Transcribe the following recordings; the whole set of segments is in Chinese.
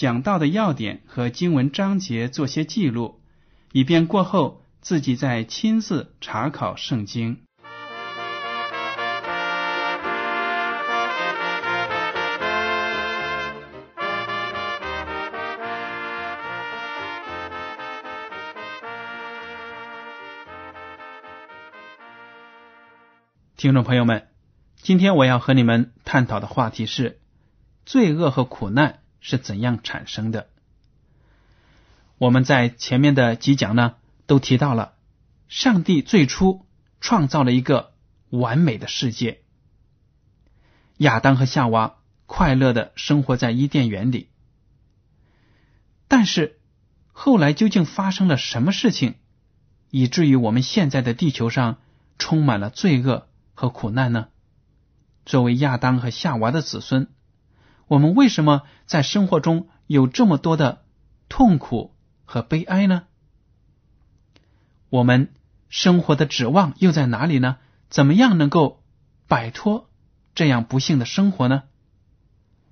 讲到的要点和经文章节做些记录，以便过后自己再亲自查考圣经。听众朋友们，今天我要和你们探讨的话题是罪恶和苦难是怎样产生的。我们在前面的几讲呢，都提到了上帝最初创造了一个完美的世界，亚当和夏娃快乐的生活在伊甸园里。但是后来究竟发生了什么事情，以至于我们现在的地球上充满了罪恶？和苦难呢？作为亚当和夏娃的子孙，我们为什么在生活中有这么多的痛苦和悲哀呢？我们生活的指望又在哪里呢？怎么样能够摆脱这样不幸的生活呢？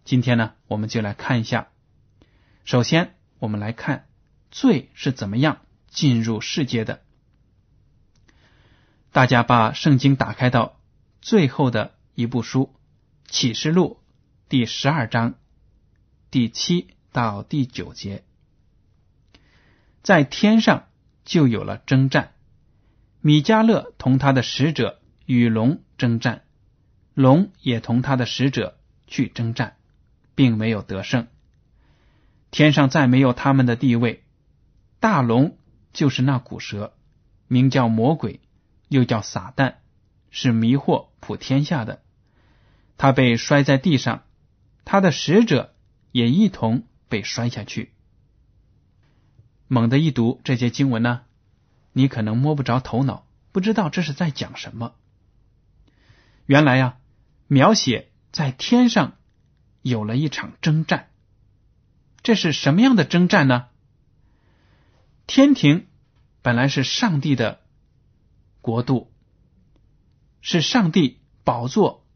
今天呢，我们就来看一下。首先，我们来看罪是怎么样进入世界的。大家把圣经打开到。最后的一部书《启示录》第十二章第七到第九节，在天上就有了征战。米迦勒同他的使者与龙征战，龙也同他的使者去征战，并没有得胜。天上再没有他们的地位。大龙就是那古蛇，名叫魔鬼，又叫撒旦。是迷惑普天下的，他被摔在地上，他的使者也一同被摔下去。猛地一读这些经文呢，你可能摸不着头脑，不知道这是在讲什么。原来呀，描写在天上有了一场征战，这是什么样的征战呢？天庭本来是上帝的国度。是上帝宝座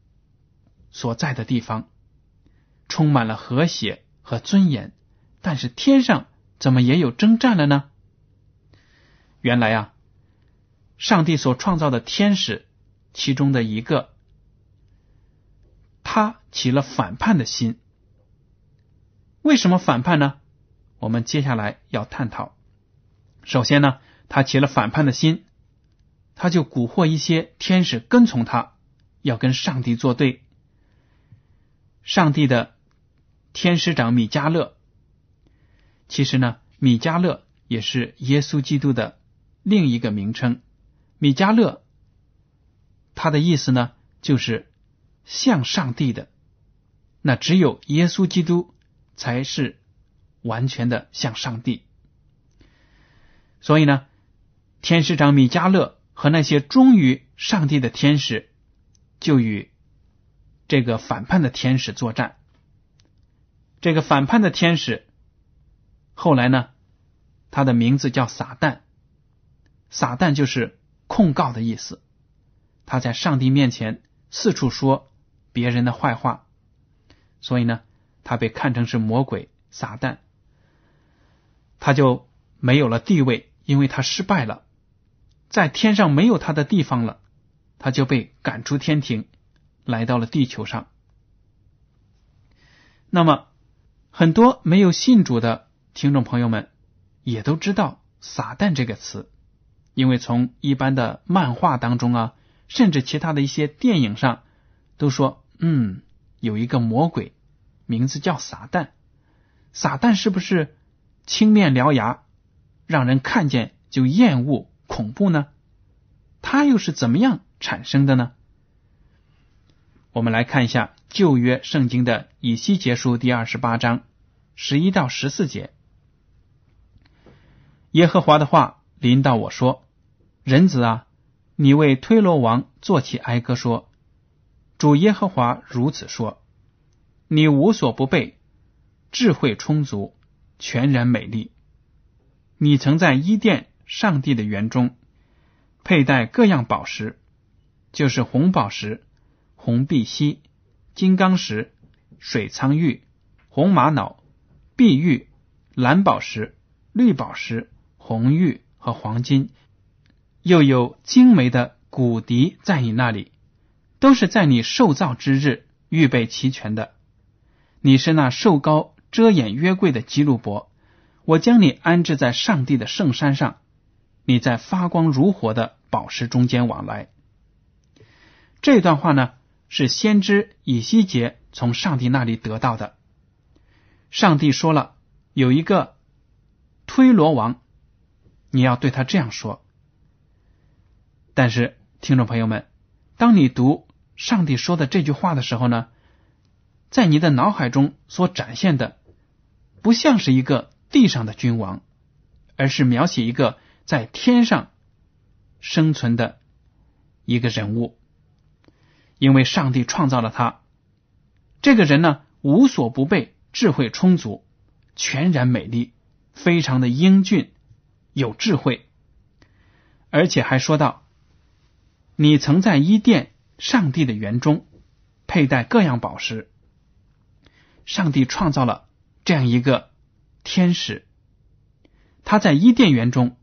所在的地方，充满了和谐和尊严。但是天上怎么也有征战了呢？原来啊，上帝所创造的天使其中的一个，他起了反叛的心。为什么反叛呢？我们接下来要探讨。首先呢，他起了反叛的心。他就蛊惑一些天使跟从他，要跟上帝作对。上帝的天使长米迦勒，其实呢，米迦勒也是耶稣基督的另一个名称。米迦勒，他的意思呢，就是像上帝的。那只有耶稣基督才是完全的像上帝。所以呢，天使长米迦勒。和那些忠于上帝的天使，就与这个反叛的天使作战。这个反叛的天使后来呢，他的名字叫撒旦。撒旦就是控告的意思。他在上帝面前四处说别人的坏话，所以呢，他被看成是魔鬼撒旦。他就没有了地位，因为他失败了。在天上没有他的地方了，他就被赶出天庭，来到了地球上。那么，很多没有信主的听众朋友们也都知道“撒旦”这个词，因为从一般的漫画当中啊，甚至其他的一些电影上都说，嗯，有一个魔鬼，名字叫撒旦。撒旦是不是青面獠牙，让人看见就厌恶、恐怖呢？他又是怎么样产生的呢？我们来看一下旧约圣经的以西结书第二十八章十一到十四节。耶和华的话临到我说：“人子啊，你为推罗王作起哀歌说：主耶和华如此说：你无所不备，智慧充足，全然美丽。你曾在伊甸上帝的园中佩戴各样宝石，就是红宝石。”红碧玺、金刚石、水苍玉、红玛瑙、碧玉、蓝宝石、绿宝石、红玉和黄金，又有精美的骨笛在你那里，都是在你受造之日预备齐全的。你是那瘦高遮掩约柜的基路伯，我将你安置在上帝的圣山上，你在发光如火的宝石中间往来。这段话呢？是先知以西结从上帝那里得到的。上帝说了，有一个推罗王，你要对他这样说。但是，听众朋友们，当你读上帝说的这句话的时候呢，在你的脑海中所展现的，不像是一个地上的君王，而是描写一个在天上生存的一个人物。因为上帝创造了他，这个人呢无所不备，智慧充足，全然美丽，非常的英俊，有智慧，而且还说到，你曾在伊甸上帝的园中佩戴各样宝石。上帝创造了这样一个天使，他在伊甸园中。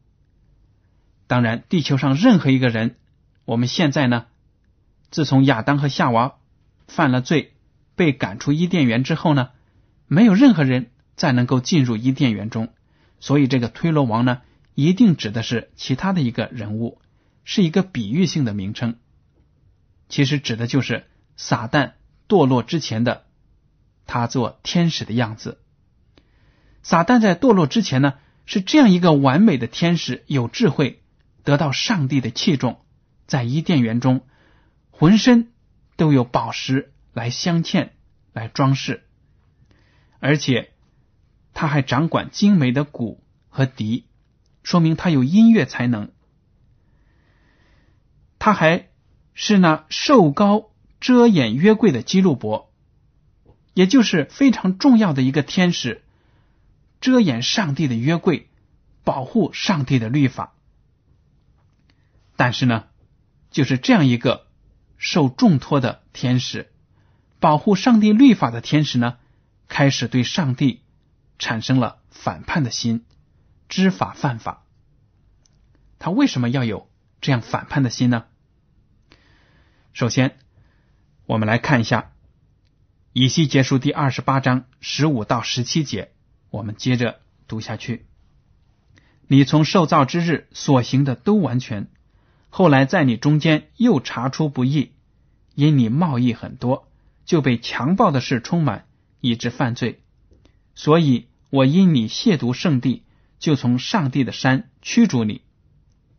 当然，地球上任何一个人，我们现在呢。自从亚当和夏娃犯了罪，被赶出伊甸园之后呢，没有任何人再能够进入伊甸园中。所以，这个推罗王呢，一定指的是其他的一个人物，是一个比喻性的名称。其实指的就是撒旦堕落之前的他做天使的样子。撒旦在堕落之前呢，是这样一个完美的天使，有智慧，得到上帝的器重，在伊甸园中。浑身都有宝石来镶嵌、来装饰，而且他还掌管精美的鼓和笛，说明他有音乐才能。他还是那瘦高遮掩约柜的基路伯，也就是非常重要的一个天使，遮掩上帝的约柜，保护上帝的律法。但是呢，就是这样一个。受重托的天使，保护上帝律法的天使呢，开始对上帝产生了反叛的心，知法犯法。他为什么要有这样反叛的心呢？首先，我们来看一下以西结书第二十八章十五到十七节，我们接着读下去。你从受造之日所行的都完全。后来在你中间又查出不义，因你贸易很多，就被强暴的事充满，以致犯罪。所以我因你亵渎圣地，就从上帝的山驱逐你。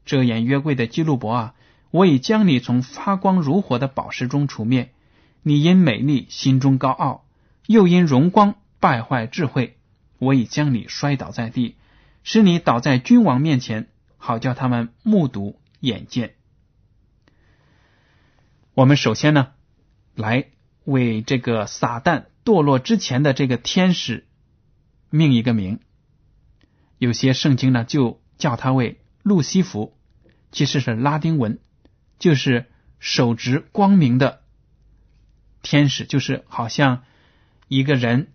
遮掩约柜的基路伯啊，我已将你从发光如火的宝石中除灭。你因美丽心中高傲，又因荣光败坏智慧，我已将你摔倒在地，使你倒在君王面前，好叫他们目睹。眼见，我们首先呢，来为这个撒旦堕落之前的这个天使命一个名。有些圣经呢就叫他为路西弗，其实是拉丁文，就是手执光明的天使，就是好像一个人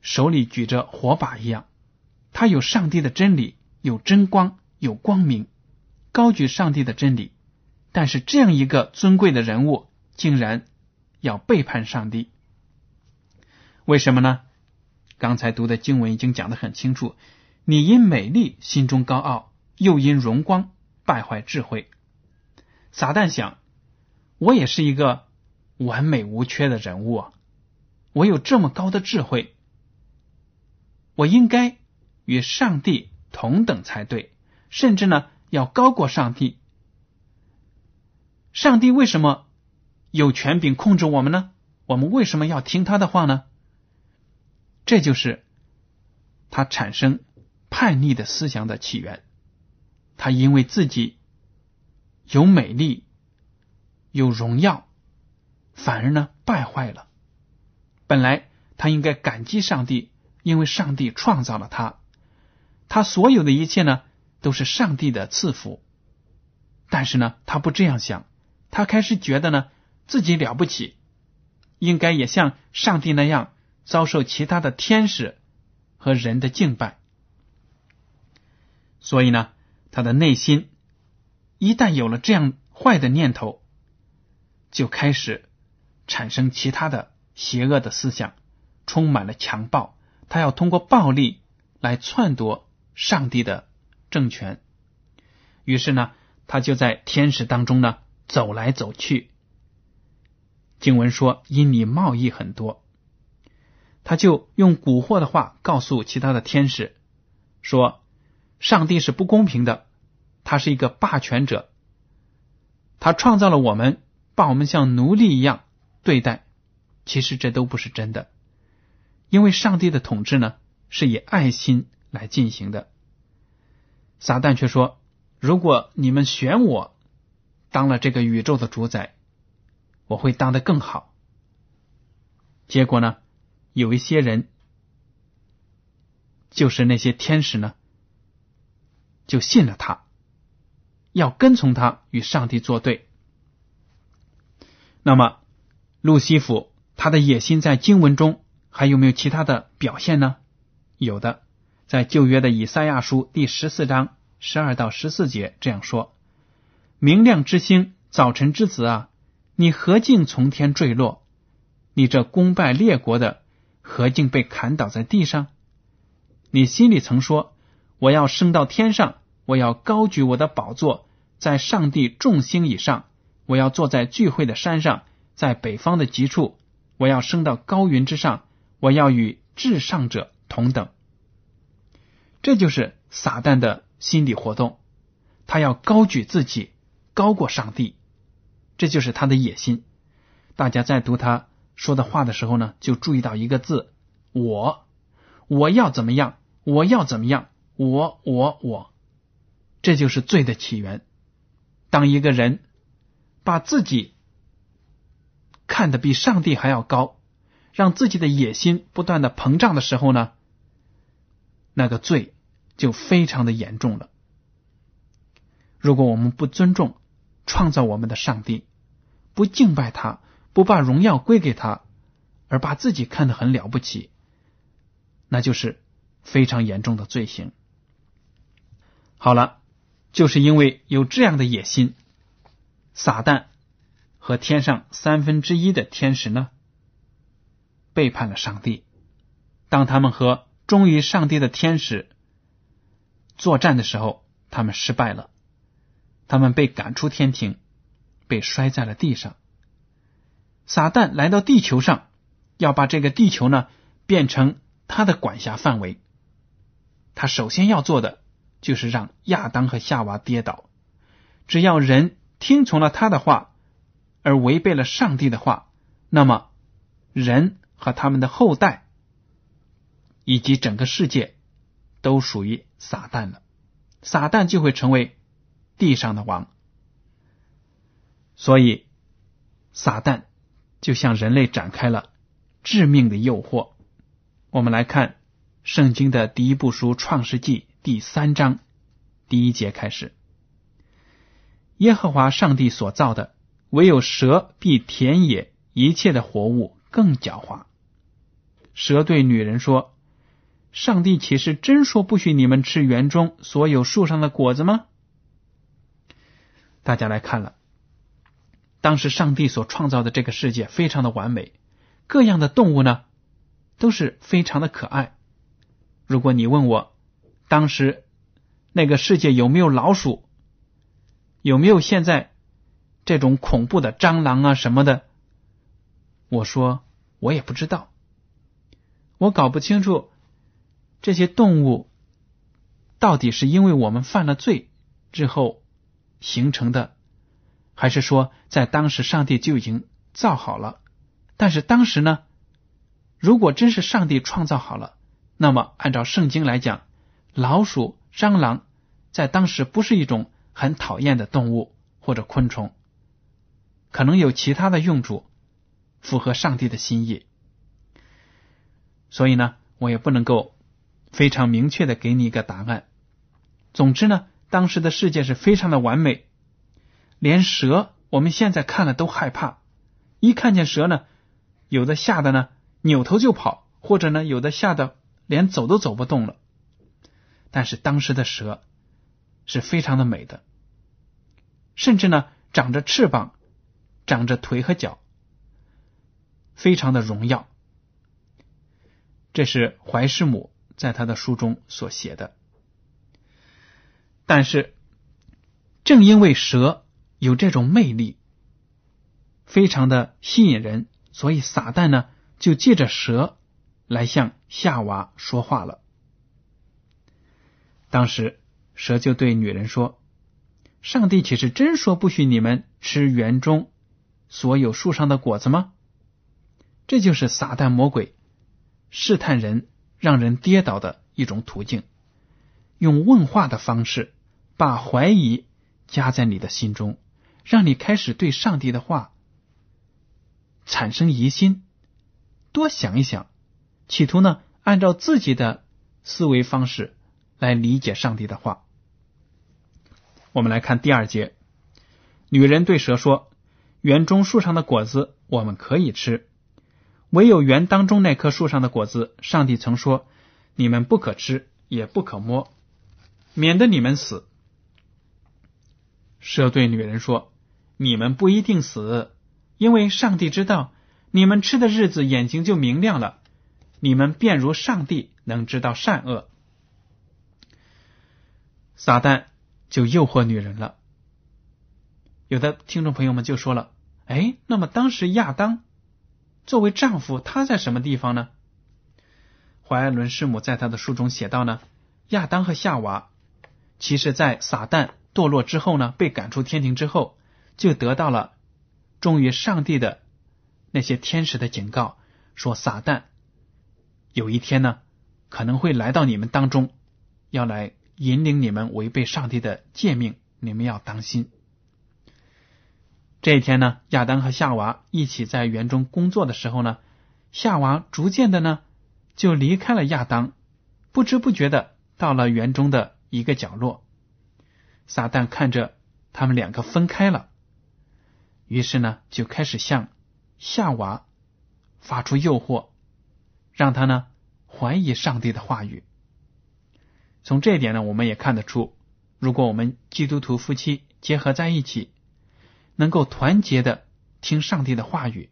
手里举着火把一样，他有上帝的真理，有真光，有光明。高举上帝的真理，但是这样一个尊贵的人物竟然要背叛上帝，为什么呢？刚才读的经文已经讲得很清楚，你因美丽心中高傲，又因荣光败坏智慧。撒旦想，我也是一个完美无缺的人物啊，我有这么高的智慧，我应该与上帝同等才对，甚至呢要高过上帝。上帝为什么有权柄控制我们呢？我们为什么要听他的话呢？这就是他产生叛逆的思想的起源。他因为自己有美丽、有荣耀，反而呢败坏了。本来他应该感激上帝，因为上帝创造了他，他所有的一切呢都是上帝的赐福。但是呢，他不这样想，他开始觉得呢自己了不起，应该也像上帝那样。遭受其他的天使和人的敬拜，所以呢，他的内心一旦有了这样坏的念头，就开始产生其他的邪恶的思想，充满了强暴。他要通过暴力来篡夺上帝的政权。于是呢，他就在天使当中呢走来走去。经文说：“因你贸易很多。”他就用蛊惑的话告诉其他的天使说：“上帝是不公平的，他是一个霸权者，他创造了我们，把我们像奴隶一样对待。其实这都不是真的，因为上帝的统治呢是以爱心来进行的。撒旦却说：如果你们选我当了这个宇宙的主宰，我会当得更好。结果呢？”有一些人，就是那些天使呢，就信了他，要跟从他与上帝作对。那么，路西弗他的野心在经文中还有没有其他的表现呢？有的，在旧约的以赛亚书第十四章十二到十四节这样说：“明亮之星，早晨之子啊，你何竟从天坠落？你这功败列国的。”何竟被砍倒在地上？你心里曾说：“我要升到天上，我要高举我的宝座，在上帝众星以上。我要坐在聚会的山上，在北方的极处。我要升到高云之上，我要与至上者同等。”这就是撒旦的心理活动，他要高举自己，高过上帝，这就是他的野心。大家在读他。说的话的时候呢，就注意到一个字：我，我要怎么样？我要怎么样？我，我，我，这就是罪的起源。当一个人把自己看得比上帝还要高，让自己的野心不断的膨胀的时候呢，那个罪就非常的严重了。如果我们不尊重创造我们的上帝，不敬拜他。不把荣耀归给他，而把自己看得很了不起，那就是非常严重的罪行。好了，就是因为有这样的野心，撒旦和天上三分之一的天使呢，背叛了上帝。当他们和忠于上帝的天使作战的时候，他们失败了，他们被赶出天庭，被摔在了地上。撒旦来到地球上，要把这个地球呢变成他的管辖范围。他首先要做的就是让亚当和夏娃跌倒。只要人听从了他的话，而违背了上帝的话，那么人和他们的后代以及整个世界都属于撒旦了。撒旦就会成为地上的王。所以，撒旦。就向人类展开了致命的诱惑。我们来看圣经的第一部书《创世纪》第三章第一节开始：耶和华上帝所造的，唯有蛇比田野一切的活物更狡猾。蛇对女人说：“上帝岂是真说不许你们吃园中所有树上的果子吗？”大家来看了。当时上帝所创造的这个世界非常的完美，各样的动物呢都是非常的可爱。如果你问我当时那个世界有没有老鼠，有没有现在这种恐怖的蟑螂啊什么的，我说我也不知道，我搞不清楚这些动物到底是因为我们犯了罪之后形成的，还是说在当时上帝就已经造好了？但是当时呢，如果真是上帝创造好了，那么按照圣经来讲，老鼠、蟑螂在当时不是一种很讨厌的动物或者昆虫，可能有其他的用处，符合上帝的心意。所以呢，我也不能够非常明确的给你一个答案。总之呢，当时的世界是非常的完美，连蛇我们现在看了都害怕，一看见蛇呢。有的吓得呢扭头就跑，或者呢有的吓得连走都走不动了。但是当时的蛇是非常的美的，甚至呢长着翅膀，长着腿和脚，非常的荣耀。这是怀师母在他的书中所写的。但是正因为蛇有这种魅力，非常的吸引人。所以撒旦呢，就借着蛇来向夏娃说话了。当时蛇就对女人说：“上帝岂是真说不许你们吃园中所有树上的果子吗？”这就是撒旦魔鬼试探人、让人跌倒的一种途径，用问话的方式把怀疑加在你的心中，让你开始对上帝的话。产生疑心，多想一想，企图呢按照自己的思维方式来理解上帝的话。我们来看第二节，女人对蛇说：“园中树上的果子我们可以吃，唯有园当中那棵树上的果子，上帝曾说你们不可吃，也不可摸，免得你们死。”蛇对女人说：“你们不一定死。”因为上帝知道你们吃的日子，眼睛就明亮了，你们便如上帝能知道善恶。撒旦就诱惑女人了。有的听众朋友们就说了：“哎，那么当时亚当作为丈夫，他在什么地方呢？”怀艾伦师母在他的书中写到呢：亚当和夏娃，其实在撒旦堕落之后呢，被赶出天庭之后，就得到了。忠于上帝的那些天使的警告说：“撒旦有一天呢，可能会来到你们当中，要来引领你们违背上帝的诫命，你们要当心。”这一天呢，亚当和夏娃一起在园中工作的时候呢，夏娃逐渐的呢就离开了亚当，不知不觉的到了园中的一个角落。撒旦看着他们两个分开了。于是呢，就开始向夏娃发出诱惑，让他呢怀疑上帝的话语。从这一点呢，我们也看得出，如果我们基督徒夫妻结合在一起，能够团结的听上帝的话语，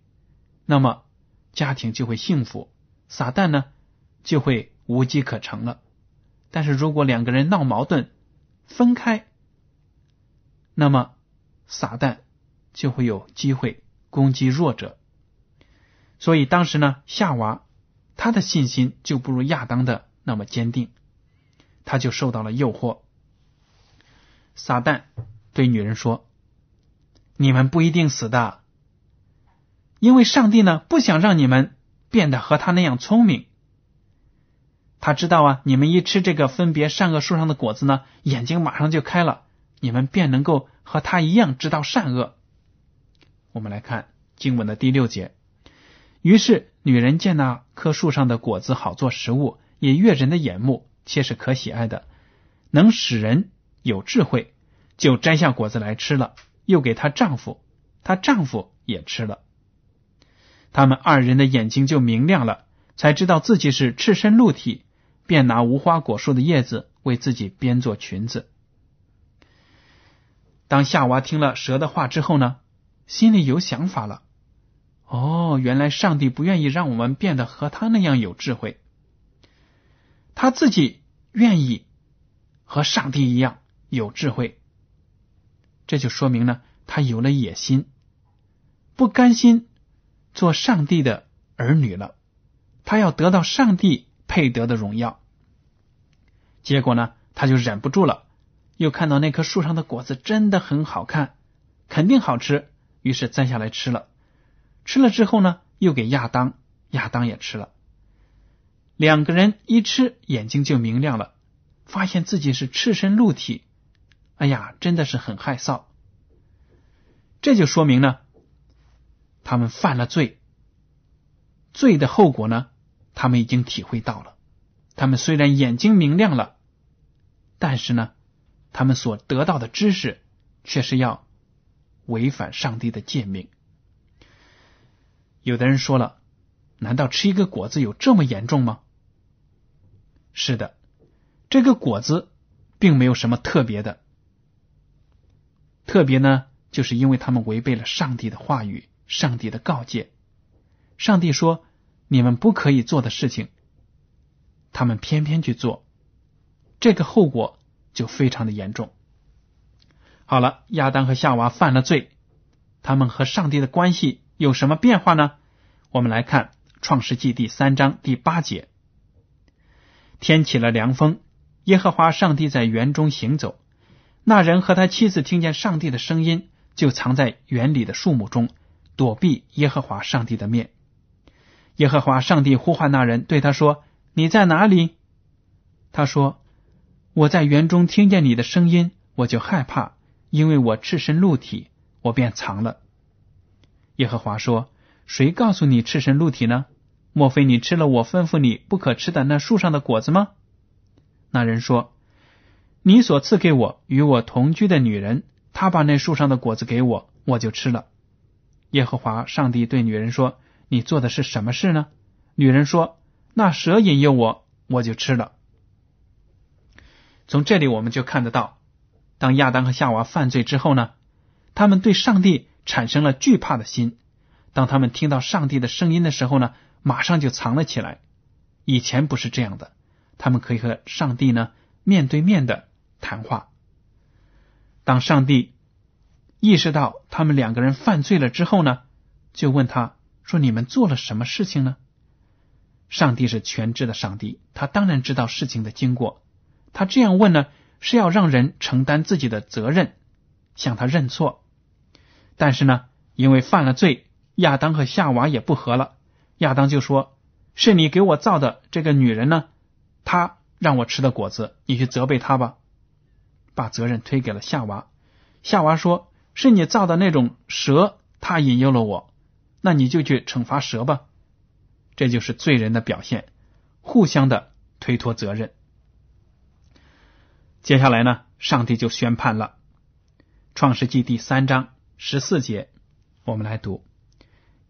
那么家庭就会幸福，撒旦呢就会无机可乘了。但是如果两个人闹矛盾，分开，那么撒旦。就会有机会攻击弱者，所以当时呢，夏娃他的信心就不如亚当的那么坚定，他就受到了诱惑。撒旦对女人说：“你们不一定死的，因为上帝呢不想让你们变得和他那样聪明。他知道啊，你们一吃这个分别善恶树上的果子呢，眼睛马上就开了，你们便能够和他一样知道善恶。”我们来看经文的第六节。于是女人见那棵树上的果子好做食物，也悦人的眼目，且是可喜爱的，能使人有智慧，就摘下果子来吃了，又给她丈夫，她丈夫也吃了。他们二人的眼睛就明亮了，才知道自己是赤身露体，便拿无花果树的叶子为自己编做裙子。当夏娃听了蛇的话之后呢？心里有想法了，哦，原来上帝不愿意让我们变得和他那样有智慧，他自己愿意和上帝一样有智慧，这就说明呢，他有了野心，不甘心做上帝的儿女了，他要得到上帝配得的荣耀。结果呢，他就忍不住了，又看到那棵树上的果子真的很好看，肯定好吃，于是摘下来吃了。吃了之后呢，又给亚当，亚当也吃了。两个人一吃，眼睛就明亮了，发现自己是赤身露体，哎呀，真的是很害臊。这就说明呢，他们犯了罪，罪的后果呢，他们已经体会到了。他们虽然眼睛明亮了，但是呢，他们所得到的知识却是要违反上帝的诫命。有的人说了：“难道吃一个果子有这么严重吗？”是的，这个果子并没有什么特别的，特别呢，就是因为他们违背了上帝的话语、上帝的告诫。上帝说：“你们不可以做的事情，他们偏偏去做，这个后果就非常的严重。”好了，亚当和夏娃犯了罪，他们和上帝的关系。有什么变化呢？我们来看《创世纪》第三章第八节：天起了凉风，耶和华上帝在园中行走。那人和他妻子听见上帝的声音，就藏在园里的树木中，躲避耶和华上帝的面。耶和华上帝呼唤那人，对他说：“你在哪里？”他说：“我在园中听见你的声音，我就害怕，因为我赤身露体，我便藏了。”耶和华说：“谁告诉你赤身露体呢？莫非你吃了我吩咐你不可吃的那树上的果子吗？”那人说：“你所赐给我与我同居的女人，她把那树上的果子给我，我就吃了。”耶和华上帝对女人说：“你做的是什么事呢？”女人说：“那蛇引诱我，我就吃了。”从这里我们就看得到，当亚当和夏娃犯罪之后呢，他们对上帝。产生了惧怕的心。当他们听到上帝的声音的时候呢，马上就藏了起来。以前不是这样的，他们可以和上帝呢面对面的谈话。当上帝意识到他们两个人犯罪了之后呢，就问他说：“你们做了什么事情呢？”上帝是全知的上帝，他当然知道事情的经过。他这样问呢，是要让人承担自己的责任，向他认错。但是呢，因为犯了罪，亚当和夏娃也不和了。亚当就说：“是你给我造的这个女人呢，她让我吃的果子，你去责备她吧。”把责任推给了夏娃。夏娃说：“是你造的那种蛇，它引诱了我，那你就去惩罚蛇吧。”这就是罪人的表现，互相的推脱责任。接下来呢，上帝就宣判了，《创世纪》第三章。十四节，我们来读：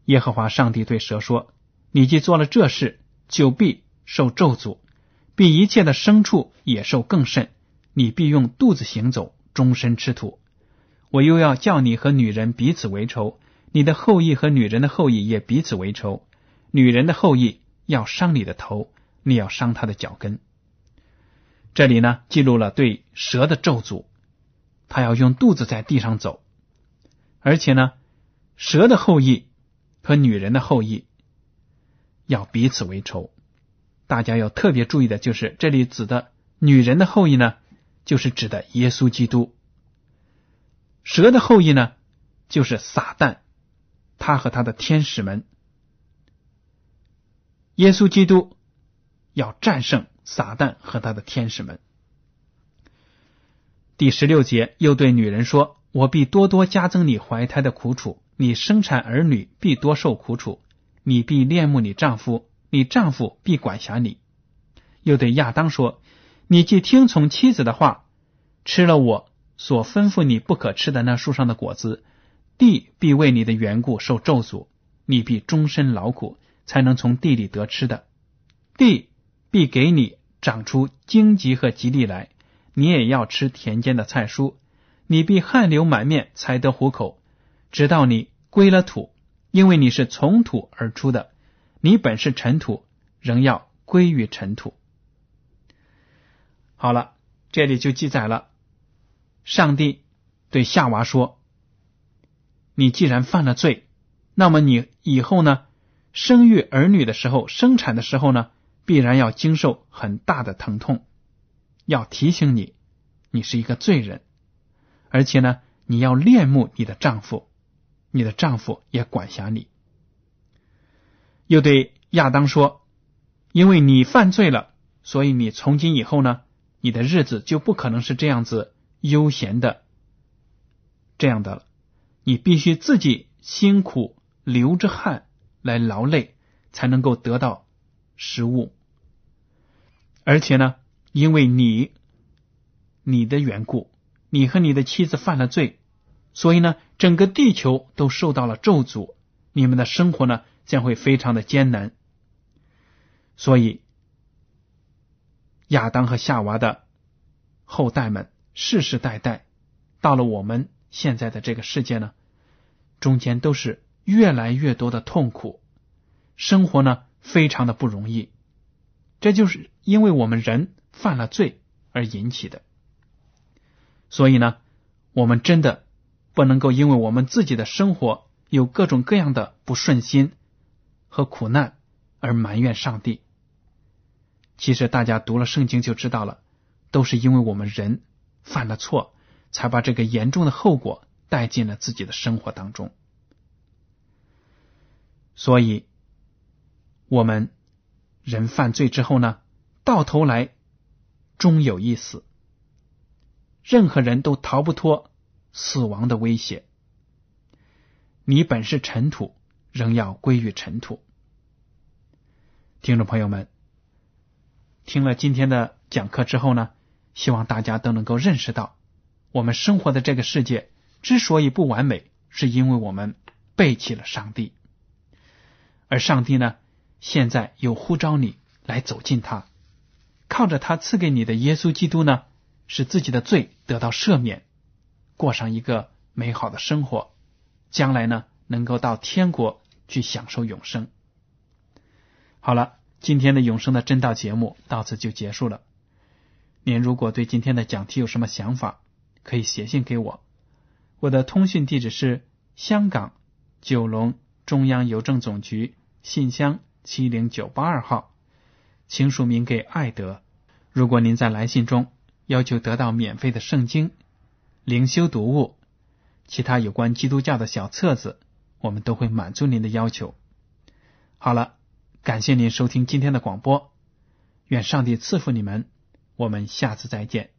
耶和华上帝对蛇说：“你既做了这事，就必受咒诅，比一切的牲畜、野兽更甚。你必用肚子行走，终身吃土。我又要叫你和女人彼此为仇，你的后裔和女人的后裔也彼此为仇。女人的后裔要伤你的头，你要伤他的脚跟。”这里呢，记录了对蛇的咒诅，他要用肚子在地上走。而且呢，蛇的后裔和女人的后裔要彼此为仇。大家要特别注意的就是，这里指的女人的后裔呢，就是指的耶稣基督；蛇的后裔呢，就是撒旦，他和他的天使们。耶稣基督要战胜撒旦和他的天使们。第十六节又对女人说。我必多多加增你怀胎的苦楚，你生产儿女必多受苦楚，你必恋慕你丈夫，你丈夫必管辖你。又对亚当说：“你既听从妻子的话，吃了我所吩咐你不可吃的那树上的果子，地必为你的缘故受咒诅，你必终身劳苦，才能从地里得吃的。地必给你长出荆棘和吉利来，你也要吃田间的菜蔬。”你必汗流满面才得糊口，直到你归了土，因为你是从土而出的，你本是尘土，仍要归于尘土。好了，这里就记载了，上帝对夏娃说：“你既然犯了罪，那么你以后呢，生育儿女的时候，生产的时候呢，必然要经受很大的疼痛。要提醒你，你是一个罪人，而且呢，你要恋慕你的丈夫，你的丈夫也管辖你。”又对亚当说：“因为你犯罪了，所以你从今以后呢。”你的日子就不可能是这样子悠闲的，这样的了。你必须自己辛苦流着汗来劳累，才能够得到食物。而且呢，因为你你的缘故，你和你的妻子犯了罪，所以呢，整个地球都受到了咒诅，你们的生活呢将会非常的艰难。所以。亚当和夏娃的后代们世世代代到了我们现在的这个世界呢，中间都是越来越多的痛苦，生活呢非常的不容易，这就是因为我们人犯了罪而引起的。所以呢，我们真的不能够因为我们自己的生活有各种各样的不顺心和苦难而埋怨上帝。其实大家读了圣经就知道了，都是因为我们人犯了错，才把这个严重的后果带进了自己的生活当中。所以，我们人犯罪之后呢，到头来终有一死，任何人都逃不脱死亡的威胁。你本是尘土，仍要归于尘土。听众朋友们。听了今天的讲课之后呢，希望大家都能够认识到，我们生活的这个世界之所以不完美，是因为我们背弃了上帝。而上帝呢，现在又呼召你来走进他，靠着他赐给你的耶稣基督呢，使自己的罪得到赦免，过上一个美好的生活，将来呢，能够到天国去享受永生。好了。今天的永生的真道节目到此就结束了。您如果对今天的讲题有什么想法，可以写信给我。我的通讯地址是香港九龙中央邮政总局信箱七零九八二号，请署名给爱德。如果您在来信中要求得到免费的圣经、灵修读物、其他有关基督教的小册子，我们都会满足您的要求。好了。感谢您收听今天的广播，愿上帝赐福你们，我们下次再见。